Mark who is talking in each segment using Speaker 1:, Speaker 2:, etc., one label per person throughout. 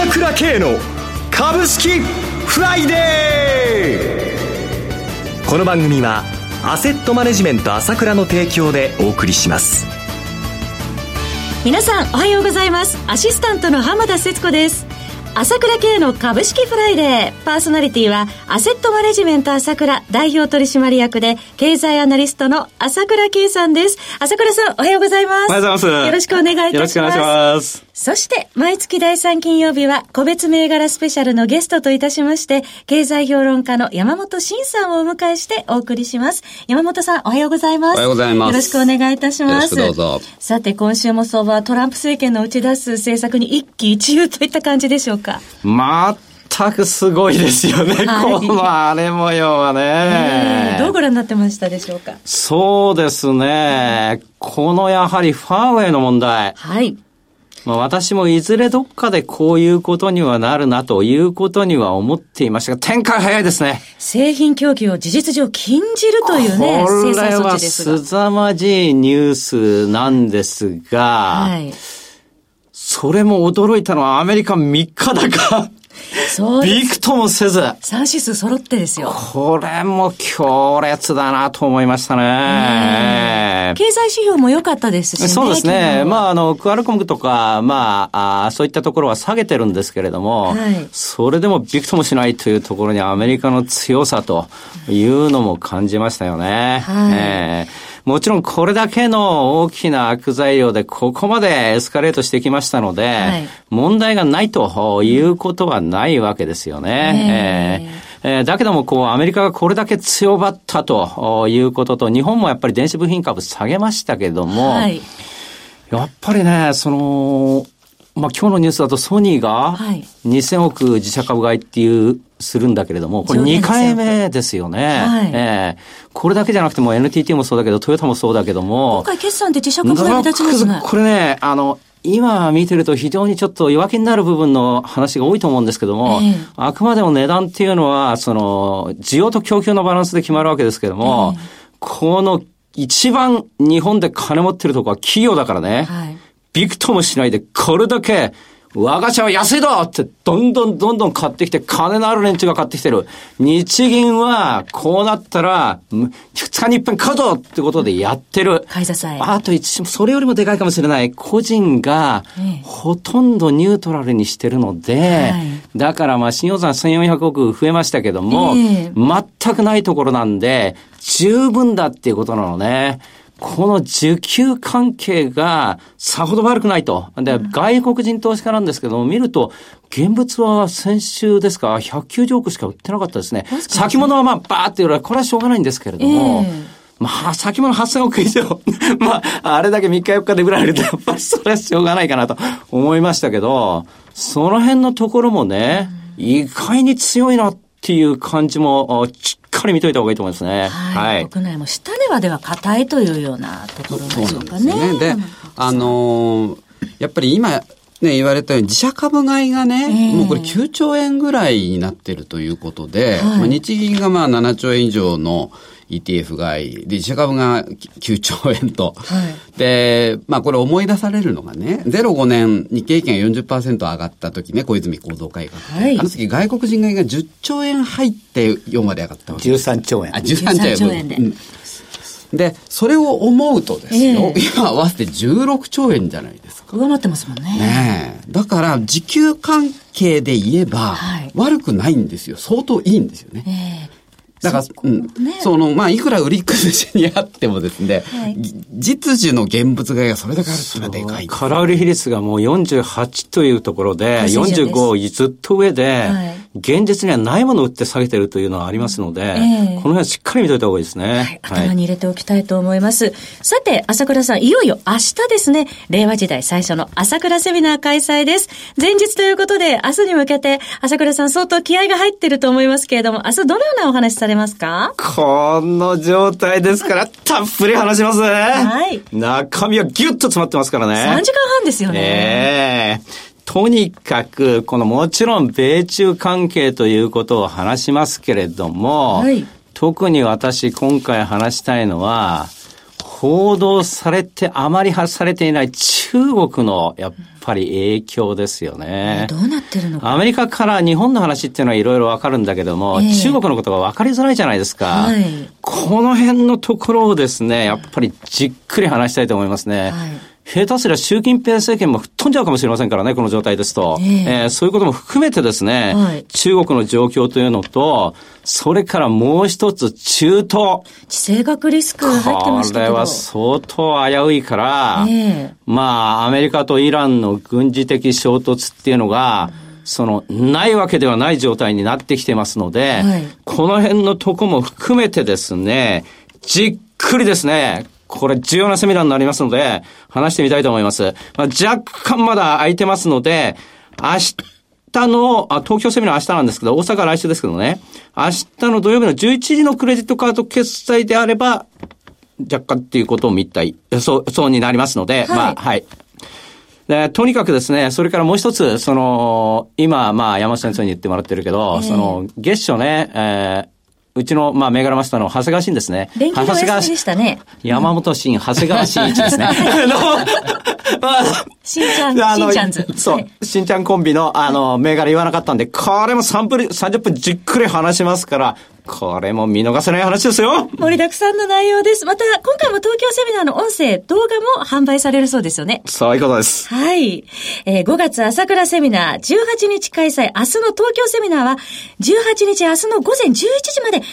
Speaker 1: 朝倉慶の株式フライデーこの番組はアセットマネジメント朝倉の提供でお送りします
Speaker 2: 皆さんおはようございますアシスタントの浜田節子です朝倉慶の株式フライデー。パーソナリティは、アセットマネジメント朝倉代表取締役で、経済アナリストの朝倉慶さんです。朝倉さん、おはようございます。
Speaker 3: おはようございます。
Speaker 2: よろしくお願いいたします。
Speaker 3: よろしくお願いします。
Speaker 2: そして、毎月第3金曜日は、個別銘柄スペシャルのゲストといたしまして、経済評論家の山本伸さんをお迎えしてお送りします。山本さん、おはようございます。
Speaker 3: おはようございます。
Speaker 2: よろしくお願いいたします。
Speaker 3: どうぞ。
Speaker 2: さて、今週も相場はトランプ政権の打ち出す政策に一喜一憂といった感じでしょうか。
Speaker 3: 全くすごいですよね、はい、この荒れ模様はね、
Speaker 2: えー、どうご覧になってましたでしょうか
Speaker 3: そうですね、このやはりファーウェイの問題。
Speaker 2: はい。
Speaker 3: まあ、私もいずれどっかでこういうことにはなるなということには思っていましたが、展開早いですね。
Speaker 2: 製品供給を事実上禁じるというね、
Speaker 3: これは凄まじいニュースなんですが、はい、それも驚いたのはアメリカ3日高。そうびくともせず。
Speaker 2: 三指数揃ってですよ。
Speaker 3: これも強烈だなと思いましたね。
Speaker 2: 経済指標も良かったですしね。
Speaker 3: そうですね。まあ、あの、クアルコムとか、まああ、そういったところは下げてるんですけれども、はい、それでもびくともしないというところにアメリカの強さというのも感じましたよね。はい、えーもちろんこれだけの大きな悪材料でここまでエスカレートしてきましたので、はい、問題がないということはないわけですよね。え。ー、えー、だけども、こう、アメリカがこれだけ強ばったということと、日本もやっぱり電子部品株下げましたけども、はい、やっぱりね、その、まあ、今日のニュースだとソニーが2000億自社株買いっていう、するんだけれども、これ2回目ですよね。はい、えー、これだけじゃなくても NTT もそうだけど、トヨタもそうだけども。
Speaker 2: 今回決算で自社株買い目立ちますね。
Speaker 3: これね、あの、今見てると非常にちょっと弱気になる部分の話が多いと思うんですけども、えー、あくまでも値段っていうのは、その、需要と供給のバランスで決まるわけですけども、えー、この一番日本で金持ってるとこは企業だからね。はいびくともしないで、これだけ、我が社は安いだって、どんどんどんどん買ってきて、金のある連中が買ってきてる。日銀は、こうなったら、二日に一遍買うぞってことでやってる。
Speaker 2: 買い支え。
Speaker 3: あと一、それよりもでかいかもしれない。個人が、ほとんどニュートラルにしてるので、だからまあ、新予算1400億増えましたけども、全くないところなんで、十分だっていうことなのね。この需給関係がさほど悪くないと。で、外国人投資家なんですけども、見ると、現物は先週ですか、190億しか売ってなかったですね。先物はまあ、バーっていうのは、これはしょうがないんですけれども、えーまあ、先物8000億以上。まあ、あれだけ3日4日で売られると、やっぱりそれはしょうがないかなと思いましたけど、その辺のところもね、意外に強いなっていう感じも、かり見といた方がいいと思いますね。
Speaker 2: はい。はい、国内も下ではでは硬いというようなところでしょうかね。
Speaker 4: で、ね、あのー、やっぱり今、ね、言われたように自社株買いがね、えー、もうこれ9兆円ぐらいになってるということで、はい、まあ、日銀がまあ7兆円以上の ETF 買い、で、自社株が9兆円と。はい、で、まあこれ思い出されるのがね、05年日経平均が40%上がった時ね、小泉行動改革。はい、あの時外国人買いが10兆円入って4まで上がったわけ
Speaker 3: 13兆円。
Speaker 4: あ、13兆円。で。うんで、それを思うとですよ、えー、今合わせて16兆円じゃないですか。
Speaker 2: 上回ってますもんね。
Speaker 4: ねだから、時給関係で言えば、悪くないんですよ。相当いいんですよね。えーだから、うん。ね、その、まあ、いくら売り崩しにあってもですね、はい、実需の現物買いがそれだけあるっていうのはでかい。
Speaker 3: 空売り比率がもう48というところで、45ずっと上で、はい現実にはないものを売って下げてるというのはありますので、えー、この辺はしっかり見といた方がいいですね。
Speaker 2: はい、頭に入れておきたいと思います。はい、さて、朝倉さん、いよいよ明日ですね、令和時代最初の朝倉セミナー開催です。前日ということで、明日に向けて、朝倉さん相当気合が入ってると思いますけれども、明日どのようなお話されますか？
Speaker 3: この状態ですから、たっぷり話します。はい。中身はギュッと詰まってますからね。
Speaker 2: 3時間半ですよね。
Speaker 3: ええーとにかく、このもちろん米中関係ということを話しますけれども、はい、特に私今回話したいのは、報道されて、あまり発されていない中国の、やっぱり影響ですよね。
Speaker 2: どうなってるのか。
Speaker 3: アメリカから日本の話っていうのはいろいろわかるんだけども、えー、中国のことがわかりづらいじゃないですか。はい、この辺のところをですね、やっぱりじっくり話したいと思いますね。はい下手すりゃ習近平政権も吹っ飛んじゃうかもしれませんからね、この状態ですと。えー、えー、そういうことも含めてですね、はい、中国の状況というのと、それからもう一つ、中東。
Speaker 2: 地政学リスク入ってました
Speaker 3: けど。これは相当危ういから、えー、まあ、アメリカとイランの軍事的衝突っていうのが、その、ないわけではない状態になってきてますので、はい、この辺のとこも含めてですね、じっくりですね、これ重要なセミナーになりますので、話してみたいと思います。まあ、若干まだ空いてますので、明日の、あ、東京セミナー明日なんですけど、大阪来週ですけどね、明日の土曜日の11時のクレジットカード決済であれば、若干っていうことを見たい、そう、そうになりますので、はい、まあ、はい。で、とにかくですね、それからもう一つ、その、今、まあ、山下先生に言ってもらってるけど、えー、その、月初ね、えー、うちの、まあ、銘柄マスターの長谷川慎ですね。
Speaker 2: 連休の休でしたね。
Speaker 3: 山本慎、長谷川慎一ですね。
Speaker 2: しんちゃん、しんちゃんず。
Speaker 3: そう、しんちゃんコンビの、あの、銘柄言わなかったんで、これも3分、30分じっくり話しますから、これも見逃せない話ですよ。
Speaker 2: 盛りだくさんの内容です。また、今回も東京セミナーの音声、動画も販売されるそうですよね。
Speaker 3: そういうことです。
Speaker 2: はい。えー、5月朝倉セミナー、18日開催、明日の東京セミナーは、18日明日の午前11時まで、カー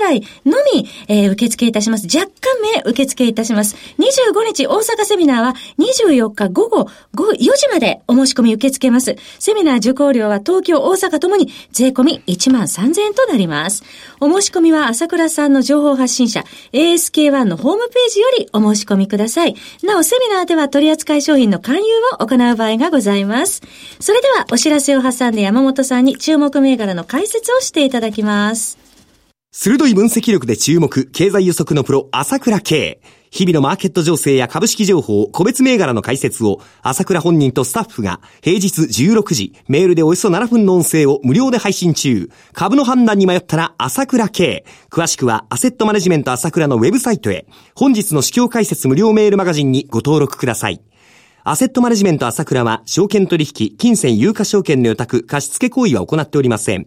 Speaker 2: ド払いのみ、えー、受付いたします。若干名受付いたします。25日大阪セミナーは、24日午後4時までお申し込み受け付けます。セミナー受講料は東京、大阪ともに税込み1万3000円となります。お申し込みは朝倉さんの情報発信者 ASK1 のホームページよりお申し込みください。なお、セミナーでは取扱い商品の勧誘を行う場合がございます。それではお知らせを挟んで山本さんに注目銘柄の解説をしていただきます。
Speaker 1: 鋭い分析力で注目、経済予測のプロ、朝倉慶。日々のマーケット情勢や株式情報、個別銘柄の解説を、朝倉本人とスタッフが、平日16時、メールでおよそ7分の音声を無料で配信中。株の判断に迷ったら、朝倉系。詳しくは、アセットマネジメント朝倉のウェブサイトへ。本日の市況解説無料メールマガジンにご登録ください。アセットマネジメント朝倉は、証券取引、金銭有価証券の予託、貸付行為は行っておりません。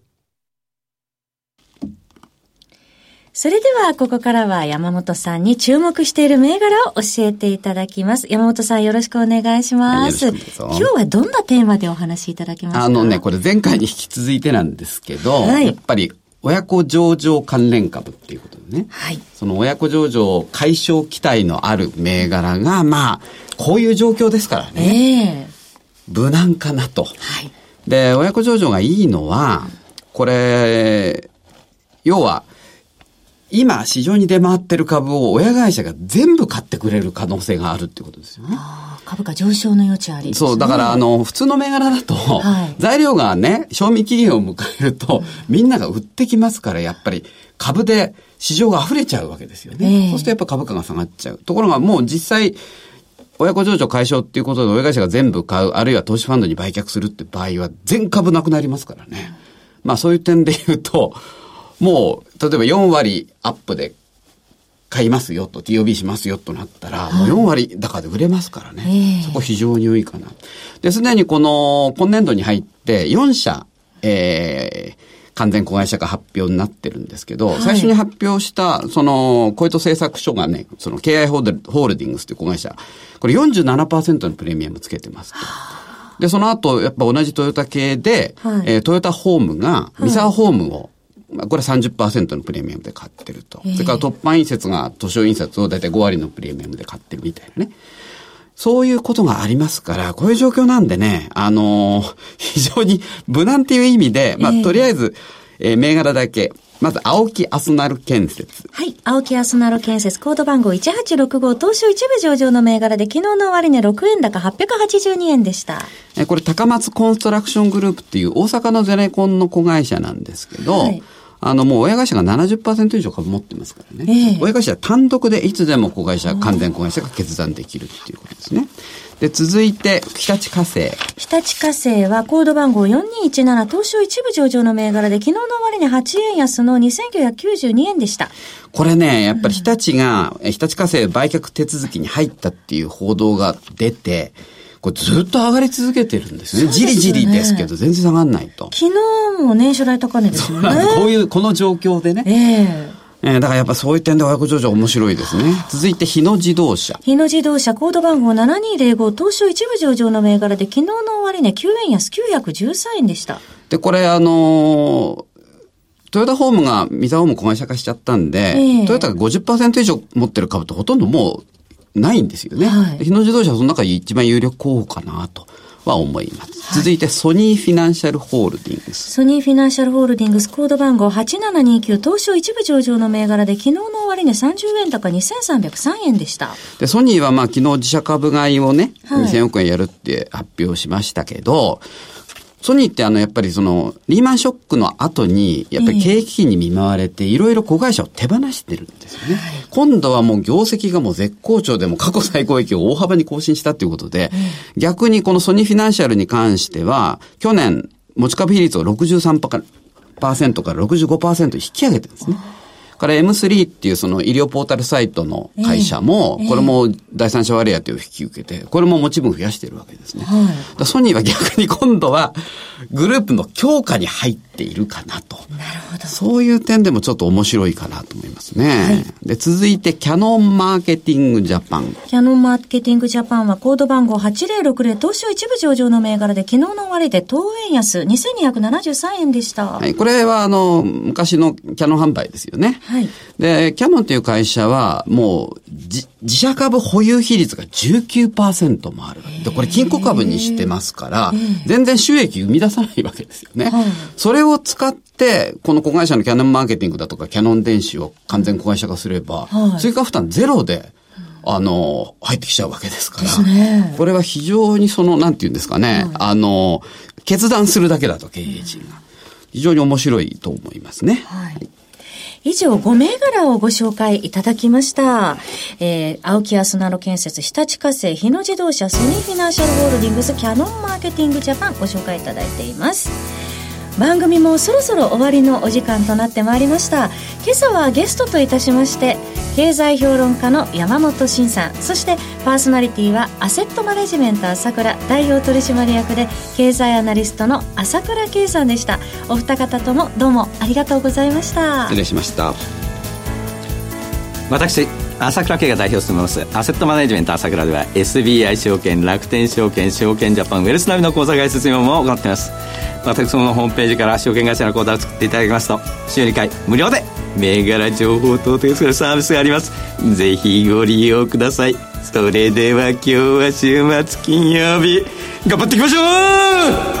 Speaker 2: それでは、ここからは山本さんに注目している銘柄を教えていただきます。山本さんよろしくお願いします。今日はどんなテーマでお話しいただきますか？
Speaker 4: あのね、これ前回に引き続いてなんですけど、はい、やっぱり親子上場関連株っていうことでね。はい。その親子上場解消期待のある銘柄が、まあ、こういう状況ですからね。ええー、無難かなと。はい。で、親子上場がいいのは、これ、要は、今市場に出回ってる株を親会社が全部買ってくれる可能性があるってことですよね。
Speaker 2: 株価上昇の余地あり、
Speaker 4: ね、そう、だからあの、普通の銘柄だと、はい、材料がね、賞味期限を迎えると、みんなが売ってきますから、やっぱり株で市場が溢れちゃうわけですよね。えー、そうするとやっぱ株価が下がっちゃう。ところがもう実際、親子上場解消っていうことで親会社が全部買う、あるいは投資ファンドに売却するって場合は全株なくなりますからね。まあそういう点で言うと、もう、例えば4割アップで買いますよと、TOB しますよとなったら、もう4割高で売れますからね。そこ非常に良いかな。で、すでにこの、今年度に入って4社、えー、完全子会社化発表になってるんですけど、はい、最初に発表した、その、小糸製作所がね、その、KI ホールディングスという子会社、これ47%のプレミアムつけてますと。で、その後、やっぱ同じトヨタ系で、はい、えー、トヨタホームが、三沢ホームを、まあ、これ30%のプレミアムで買ってると。それから突破印刷が図書印刷をだいたい5割のプレミアムで買ってるみたいなね。そういうことがありますから、こういう状況なんでね、あのー、非常に無難っていう意味で、まあ、とりあえず、えー、銘柄だけ、まず、青木アスナル建設。
Speaker 2: はい。青木アスナル建設、コード番号1865、東証一部上場の銘柄で、昨日の終値6円高882円でした。
Speaker 4: え、これ、高松コンストラクショングループっていう大阪のゼネコンの子会社なんですけど、はいあの、もう親会社が70%以上株持ってますからね。えー、親会社は単独でいつでも子会社、関連子会社が決断できるっていうことですね。で、続いて、日立火星。
Speaker 2: 日立火星はコード番号4217東証一部上場の銘柄で昨日の終値8円安の2992円でした。
Speaker 4: これね、やっぱり日立が、日立火星売却手続きに入ったっていう報道が出て、これずっと上がり続けてるんですね。じりじりですけど、全然下がんないと。
Speaker 2: 昨日も年初来高値ですよね。
Speaker 4: こういう、この状況でね。ええーえー、だからやっぱそういう点で親子上場面白いですね。続いて日野自動車。
Speaker 2: 日野自動車コード番号7205東証一部上場の銘柄で昨日の終値9円安913円でした。
Speaker 4: で、これあのートヨタホームがミサワホーム子会社化しちゃったんで、えー、トヨタが50%以上持ってる株ってほとんどもうないんですよね。はい、日野自動車はその中で一番有力候補かなと。は思います。はい、続いて、ソニーフィナンシャルホールディングス。
Speaker 2: ソニーフィナンシャルホールディングスコード番号8729東証一部上場の銘柄で昨日の終値30円高2303円でした。
Speaker 4: で、ソニーはまあ昨日自社株買いをね、はい、2000億円やるって発表しましたけど、ソニーってあの、やっぱりその、リーマンショックの後に、やっぱり経営危機に見舞われて、いろいろ子会社を手放してるんですよね。はい、今度はもう業績がもう絶好調でも過去最高益を大幅に更新したということで、逆にこのソニーフィナンシャルに関しては、去年、持ち株比率を63%から65%引き上げてるんですね。から M3 っていうその医療ポータルサイトの会社も、これも第三者割当を引き受けて、これも持ち分増やしてるわけですね。はい、ソニーは逆に今度はグループの強化に入っているかなと。なるほど。そういう点でもちょっと面白いかなと思いますね。はい、で、続いてキャノンマーケティングジャパン。
Speaker 2: キャノンマーケティングジャパンはコード番号8060東証一部上場の銘柄で昨日の終値で東円安2273円でした。
Speaker 4: はい、これはあの、昔のキャノン販売ですよね。はい。で、キャノンという会社は、もう、自社株保有比率が19%もある。で、これ金庫株にしてますから、全然収益生み出さないわけですよね。はい、それを使って、この子会社のキャノンマーケティングだとか、キャノン電子を完全子会社化すれば、はい、追加負担ゼロで、あの、入ってきちゃうわけですから。ね、これは非常にその、なんて言うんですかね、はい、あの、決断するだけだと、経営陣が。非常に面白いと思いますね。はい
Speaker 2: 以上5銘柄をご紹介いただきました。えー、青木アスナロ建設、日立化成、日野自動車、ソニーフィナンシャルホールディングス、キャノンマーケティングジャパンご紹介いただいています。番組もそろそろ終わりのお時間となってまいりました。今朝はゲストといたしまして経済評論家の山本慎さんそしてパーソナリティはアセットマネジメント朝倉代表取締役で経済アナリストの朝倉圭さんでした。お二方ともどうもありがとうございました。
Speaker 4: 失礼しました。
Speaker 3: 私朝倉慶が代表を務めます。アセットマネジメント朝倉では SBI 証券楽天証券証券ジャパンウェルスナビの口座開設業務を行っています。私のホームページから証券会社の口座を作っていただきますと週2回無料で銘柄情報等々するサービスがあります。ぜひご利用ください。それでは今日は週末金曜日。頑張っていきましょう